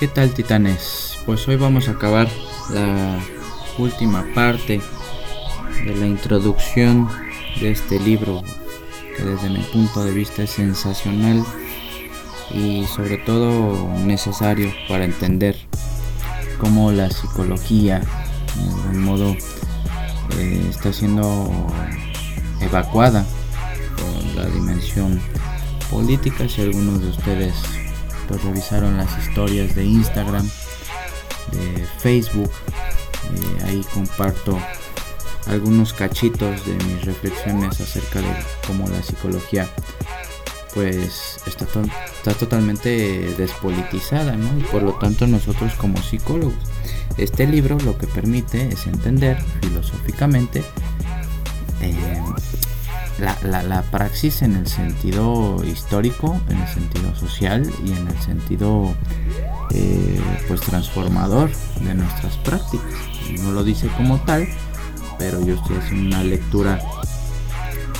¿Qué tal titanes? Pues hoy vamos a acabar la última parte de la introducción de este libro que desde mi punto de vista es sensacional y sobre todo necesario para entender cómo la psicología de algún modo eh, está siendo evacuada por la dimensión política si algunos de ustedes revisaron las historias de Instagram de Facebook eh, ahí comparto algunos cachitos de mis reflexiones acerca de cómo la psicología pues está, está totalmente despolitizada, ¿no? Y por lo tanto nosotros como psicólogos, este libro lo que permite es entender filosóficamente eh, la, la, praxis en el sentido histórico, en el sentido social y en el sentido eh, pues transformador de nuestras prácticas. No lo dice como tal, pero yo estoy haciendo una lectura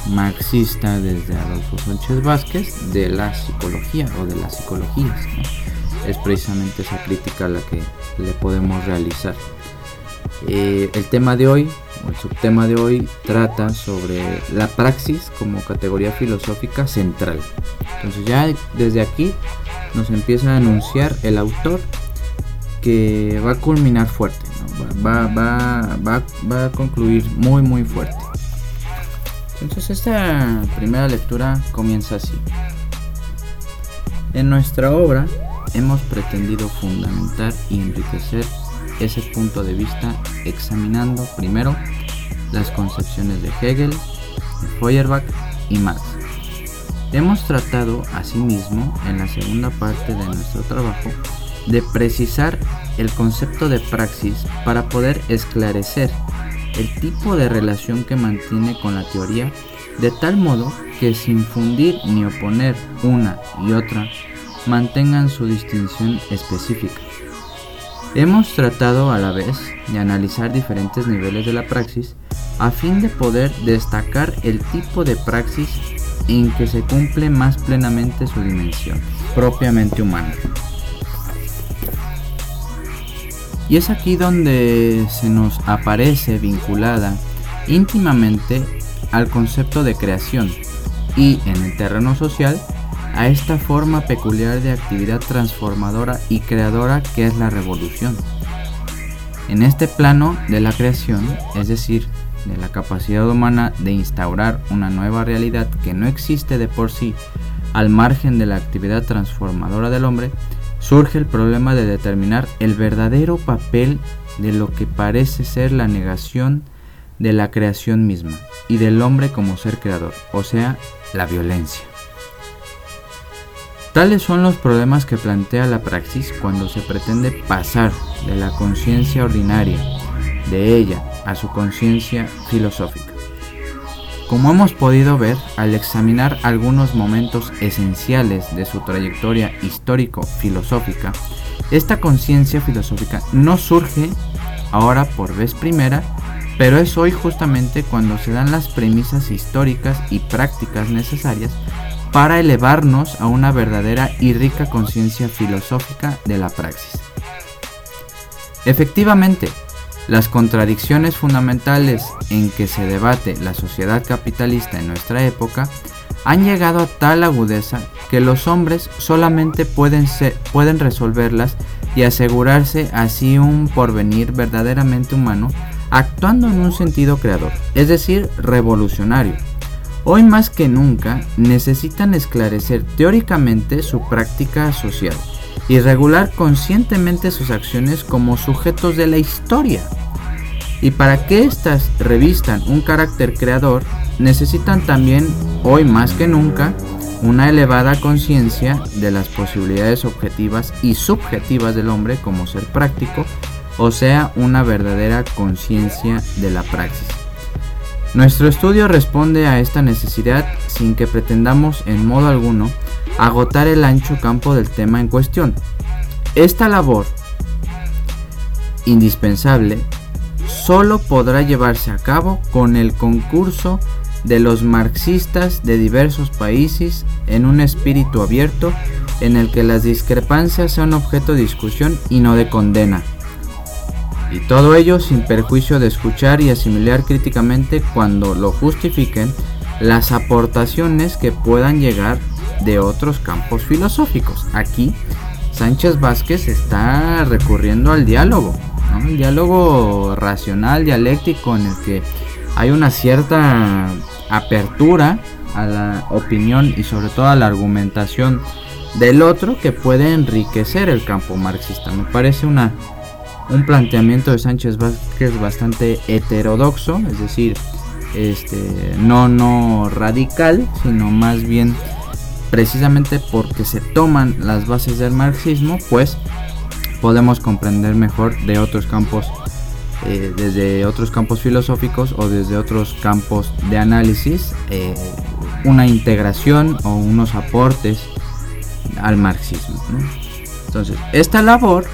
marxista desde Adolfo Sánchez Vázquez de la psicología o de las psicologías. Es precisamente esa crítica la que le podemos realizar. Eh, el tema de hoy, el subtema de hoy, trata sobre la praxis como categoría filosófica central. Entonces ya desde aquí nos empieza a anunciar el autor que va a culminar fuerte, va, va, va, va a concluir muy muy fuerte. Entonces esta primera lectura comienza así. En nuestra obra hemos pretendido fundamentar y enriquecer ese punto de vista examinando primero las concepciones de Hegel, Feuerbach y Marx. Hemos tratado asimismo en la segunda parte de nuestro trabajo de precisar el concepto de praxis para poder esclarecer el tipo de relación que mantiene con la teoría de tal modo que sin fundir ni oponer una y otra mantengan su distinción específica. Hemos tratado a la vez de analizar diferentes niveles de la praxis a fin de poder destacar el tipo de praxis en que se cumple más plenamente su dimensión propiamente humana. Y es aquí donde se nos aparece vinculada íntimamente al concepto de creación y en el terreno social a esta forma peculiar de actividad transformadora y creadora que es la revolución. En este plano de la creación, es decir, de la capacidad humana de instaurar una nueva realidad que no existe de por sí al margen de la actividad transformadora del hombre, surge el problema de determinar el verdadero papel de lo que parece ser la negación de la creación misma y del hombre como ser creador, o sea, la violencia. Tales son los problemas que plantea la praxis cuando se pretende pasar de la conciencia ordinaria de ella a su conciencia filosófica. Como hemos podido ver al examinar algunos momentos esenciales de su trayectoria histórico-filosófica, esta conciencia filosófica no surge ahora por vez primera, pero es hoy justamente cuando se dan las premisas históricas y prácticas necesarias para elevarnos a una verdadera y rica conciencia filosófica de la praxis. Efectivamente, las contradicciones fundamentales en que se debate la sociedad capitalista en nuestra época han llegado a tal agudeza que los hombres solamente pueden, pueden resolverlas y asegurarse así un porvenir verdaderamente humano actuando en un sentido creador, es decir, revolucionario. Hoy más que nunca necesitan esclarecer teóricamente su práctica social y regular conscientemente sus acciones como sujetos de la historia. Y para que éstas revistan un carácter creador, necesitan también, hoy más que nunca, una elevada conciencia de las posibilidades objetivas y subjetivas del hombre como ser práctico, o sea, una verdadera conciencia de la praxis. Nuestro estudio responde a esta necesidad sin que pretendamos en modo alguno agotar el ancho campo del tema en cuestión. Esta labor indispensable solo podrá llevarse a cabo con el concurso de los marxistas de diversos países en un espíritu abierto en el que las discrepancias sean objeto de discusión y no de condena. Y todo ello sin perjuicio de escuchar y asimilar críticamente cuando lo justifiquen las aportaciones que puedan llegar de otros campos filosóficos. Aquí Sánchez Vázquez está recurriendo al diálogo, el diálogo racional, dialéctico, en el que hay una cierta apertura a la opinión y sobre todo a la argumentación del otro que puede enriquecer el campo marxista. Me parece una, un planteamiento de Sánchez Vázquez bastante heterodoxo, es decir, este, no, no radical, sino más bien precisamente porque se toman las bases del marxismo, pues podemos comprender mejor de otros campos, eh, desde otros campos filosóficos o desde otros campos de análisis, eh, una integración o unos aportes al marxismo. Entonces, esta labor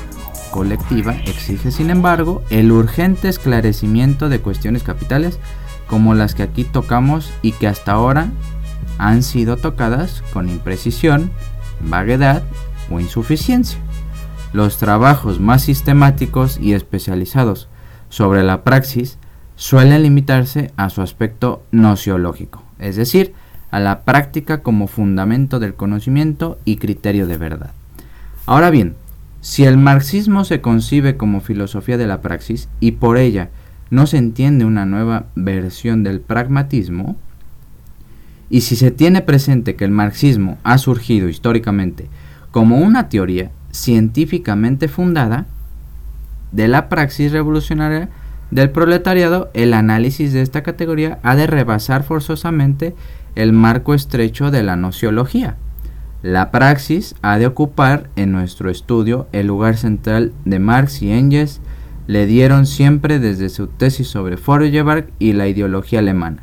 colectiva exige, sin embargo, el urgente esclarecimiento de cuestiones capitales como las que aquí tocamos y que hasta ahora han sido tocadas con imprecisión, vaguedad o insuficiencia. Los trabajos más sistemáticos y especializados sobre la praxis suelen limitarse a su aspecto nociológico, es decir, a la práctica como fundamento del conocimiento y criterio de verdad. Ahora bien, si el marxismo se concibe como filosofía de la praxis y por ella no se entiende una nueva versión del pragmatismo, y si se tiene presente que el marxismo ha surgido históricamente como una teoría científicamente fundada de la praxis revolucionaria del proletariado, el análisis de esta categoría ha de rebasar forzosamente el marco estrecho de la nociología. La praxis ha de ocupar en nuestro estudio el lugar central de Marx y Engels le dieron siempre desde su tesis sobre Feuerbach y la ideología alemana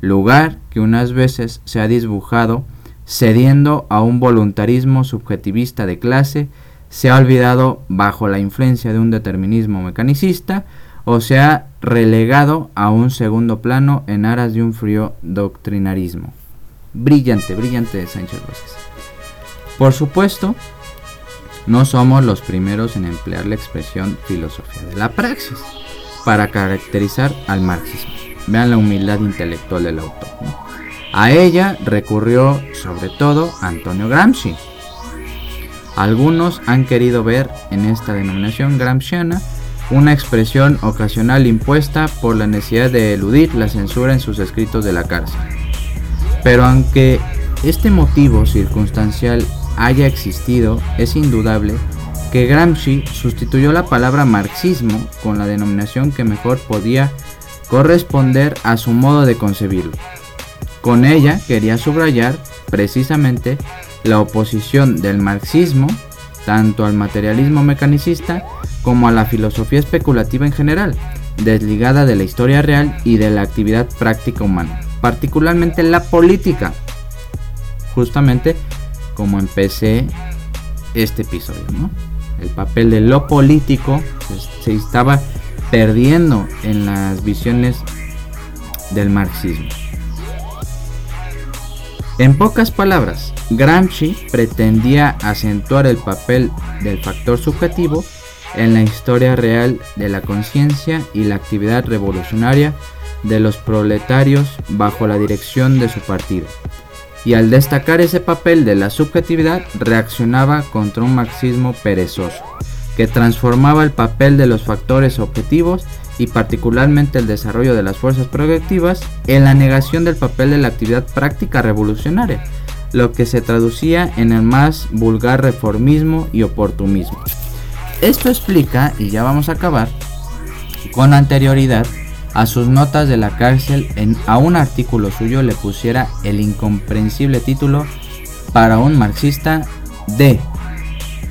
lugar que unas veces se ha disbujado cediendo a un voluntarismo subjetivista de clase, se ha olvidado bajo la influencia de un determinismo mecanicista o se ha relegado a un segundo plano en aras de un frío doctrinarismo. Brillante, brillante de Sánchez Vázquez. Por supuesto, no somos los primeros en emplear la expresión filosofía de la praxis para caracterizar al marxismo. Vean la humildad intelectual del autor. A ella recurrió sobre todo Antonio Gramsci. Algunos han querido ver en esta denominación gramsciana una expresión ocasional impuesta por la necesidad de eludir la censura en sus escritos de la cárcel. Pero aunque este motivo circunstancial haya existido, es indudable que Gramsci sustituyó la palabra marxismo con la denominación que mejor podía corresponder a su modo de concebirlo. Con ella quería subrayar precisamente la oposición del marxismo tanto al materialismo mecanicista como a la filosofía especulativa en general, desligada de la historia real y de la actividad práctica humana, particularmente la política, justamente como empecé este episodio, El papel de lo político se estaba perdiendo en las visiones del marxismo. En pocas palabras, Gramsci pretendía acentuar el papel del factor subjetivo en la historia real de la conciencia y la actividad revolucionaria de los proletarios bajo la dirección de su partido. Y al destacar ese papel de la subjetividad, reaccionaba contra un marxismo perezoso, que transformaba el papel de los factores objetivos y particularmente el desarrollo de las fuerzas productivas en la negación del papel de la actividad práctica revolucionaria, lo que se traducía en el más vulgar reformismo y oportunismo. Esto explica, y ya vamos a acabar, con anterioridad a sus notas de la cárcel en, a un artículo suyo le pusiera el incomprensible título para un marxista de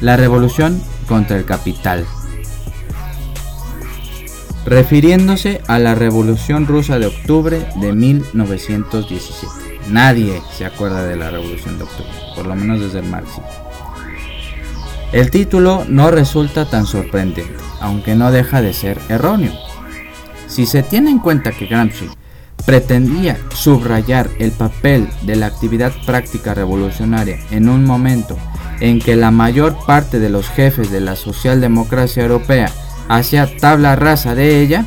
La revolución contra el capital. Refiriéndose a la Revolución Rusa de octubre de 1917. Nadie se acuerda de la Revolución de octubre, por lo menos desde el marxismo. El título no resulta tan sorprendente, aunque no deja de ser erróneo. Si se tiene en cuenta que Gramsci pretendía subrayar el papel de la actividad práctica revolucionaria en un momento en que la mayor parte de los jefes de la socialdemocracia europea hacía tabla rasa de ella,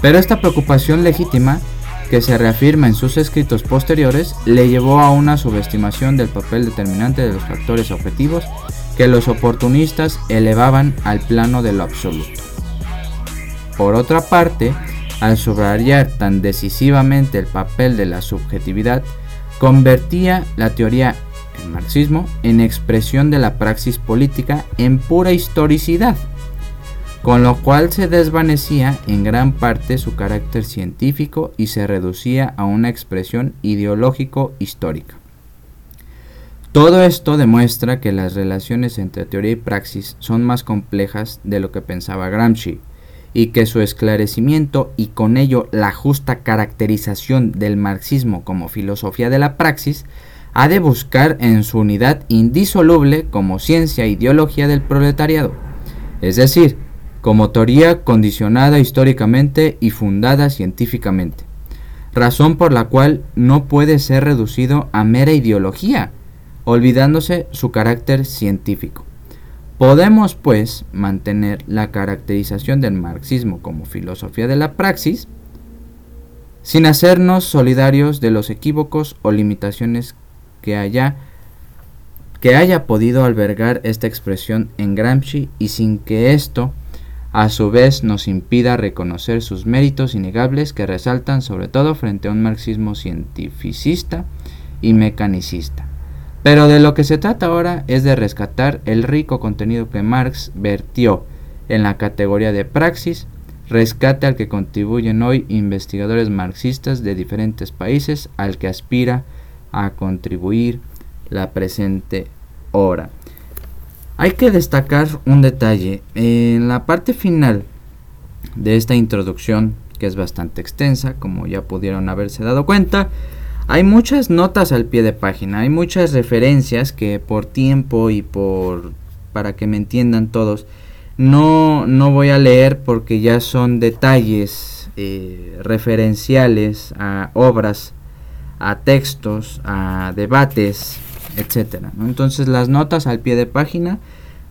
pero esta preocupación legítima, que se reafirma en sus escritos posteriores, le llevó a una subestimación del papel determinante de los factores objetivos que los oportunistas elevaban al plano de lo absoluto. Por otra parte, al subrayar tan decisivamente el papel de la subjetividad, convertía la teoría el marxismo en expresión de la praxis política en pura historicidad, con lo cual se desvanecía en gran parte su carácter científico y se reducía a una expresión ideológico-histórica. Todo esto demuestra que las relaciones entre teoría y praxis son más complejas de lo que pensaba Gramsci, y que su esclarecimiento y con ello la justa caracterización del marxismo como filosofía de la praxis ha de buscar en su unidad indisoluble como ciencia e ideología del proletariado, es decir, como teoría condicionada históricamente y fundada científicamente, razón por la cual no puede ser reducido a mera ideología, olvidándose su carácter científico. Podemos, pues, mantener la caracterización del marxismo como filosofía de la praxis, sin hacernos solidarios de los equívocos o limitaciones que haya que haya podido albergar esta expresión en Gramsci y sin que esto a su vez nos impida reconocer sus méritos innegables que resaltan sobre todo frente a un marxismo cientificista y mecanicista. Pero de lo que se trata ahora es de rescatar el rico contenido que Marx vertió en la categoría de praxis, rescate al que contribuyen hoy investigadores marxistas de diferentes países al que aspira a contribuir la presente hora. Hay que destacar un detalle. En la parte final de esta introducción, que es bastante extensa, como ya pudieron haberse dado cuenta, hay muchas notas al pie de página, hay muchas referencias que por tiempo y por para que me entiendan todos, no, no voy a leer porque ya son detalles eh, referenciales a obras a textos, a debates, etcétera. Entonces las notas al pie de página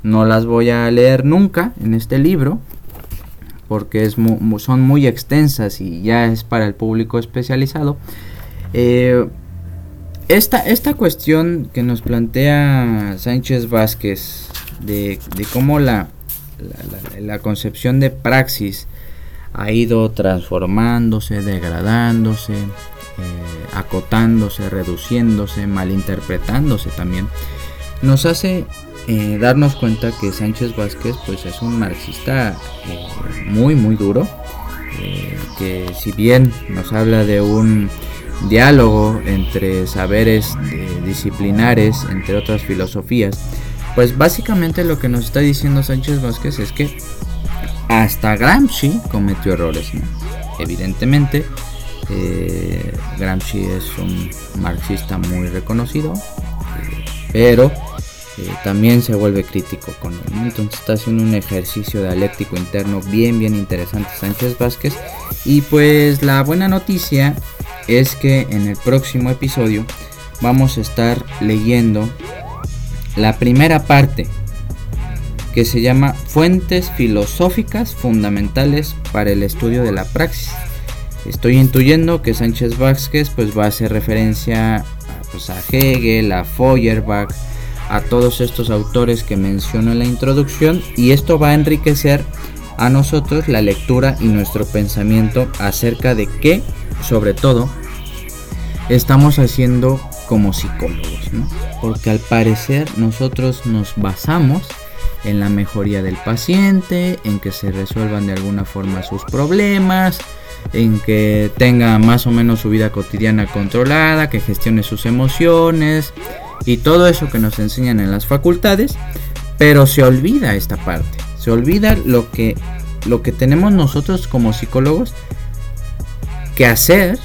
no las voy a leer nunca en este libro porque son muy extensas y ya es para el público especializado. Eh, esta, esta cuestión que nos plantea Sánchez Vázquez de, cómo la, la concepción de praxis ha ido transformándose, degradándose, eh, acotándose, reduciéndose, malinterpretándose también, nos hace eh, darnos cuenta que Sánchez Vázquez pues es un marxista muy muy duro, que si bien nos habla de un diálogo entre saberes disciplinares, entre otras filosofías, pues básicamente lo que nos está diciendo Sánchez Vázquez es que hasta Gramsci cometió errores, Evidentemente, eh, Gramsci es un marxista muy reconocido, eh, pero eh, también se vuelve crítico con él. Entonces está haciendo un ejercicio dialéctico interno bien, bien interesante Sánchez Vázquez. Y pues la buena noticia es que en el próximo episodio vamos a estar leyendo la primera parte que se llama Fuentes filosóficas fundamentales para el estudio de la praxis. Estoy intuyendo que Sánchez Vázquez pues va a hacer referencia a, pues, a Hegel, a Feuerbach, a todos estos autores que menciono en la introducción y esto va a enriquecer a nosotros la lectura y nuestro pensamiento acerca de qué, sobre todo, estamos haciendo como psicólogos, Porque al parecer nosotros nos basamos en la mejoría del paciente, en que se resuelvan de alguna forma sus problemas, en que tenga más o menos su vida cotidiana controlada, que gestione sus emociones y todo eso que nos enseñan en las facultades, pero se olvida esta parte, se olvida lo que lo que tenemos nosotros como psicólogos que hacer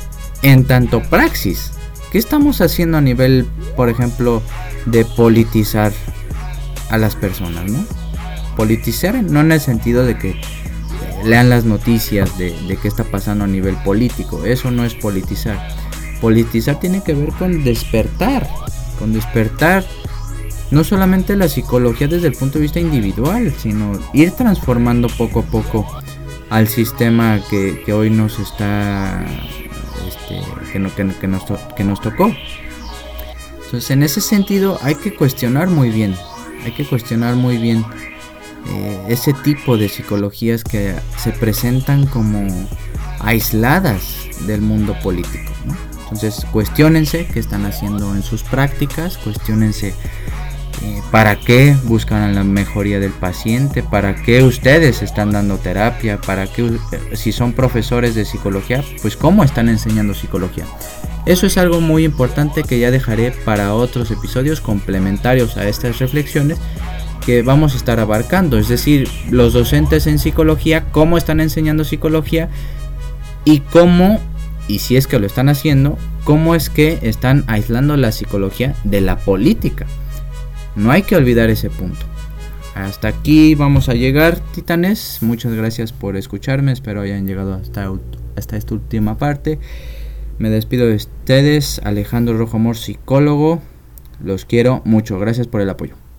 en tanto praxis. ¿Qué estamos haciendo a nivel, por ejemplo, de politizar a las personas, no? Politizar no en el sentido de que lean las noticias de, de qué está pasando a nivel político. Eso no es politizar. Politizar tiene que ver con despertar, con despertar no solamente la psicología desde el punto de vista individual, sino ir transformando poco a poco al sistema que, hoy nos está, este, que, no, que, nos, que nos tocó. Entonces, en ese sentido, hay que cuestionar muy bien, hay que cuestionar muy bien eh, ese tipo de psicologías que se presentan como aisladas del mundo político. Entonces, cuestionense qué están haciendo en sus prácticas, cuestionense eh, para qué buscan la mejoría del paciente, para qué ustedes están dando terapia, para qué, eh, si son profesores de psicología, pues cómo están enseñando psicología. Eso es algo muy importante que ya dejaré para otros episodios complementarios a estas reflexiones que vamos a estar abarcando, es decir, los docentes en psicología, cómo están enseñando psicología y cómo, y si es que lo están haciendo, cómo es que están aislando la psicología de la política. No hay que olvidar ese punto. Hasta aquí vamos a llegar, titanes. Muchas gracias por escucharme. Espero hayan llegado hasta, hasta esta última parte. Me despido de ustedes, Alejandro Rojo Amor, psicólogo. Los quiero mucho. Gracias por el apoyo.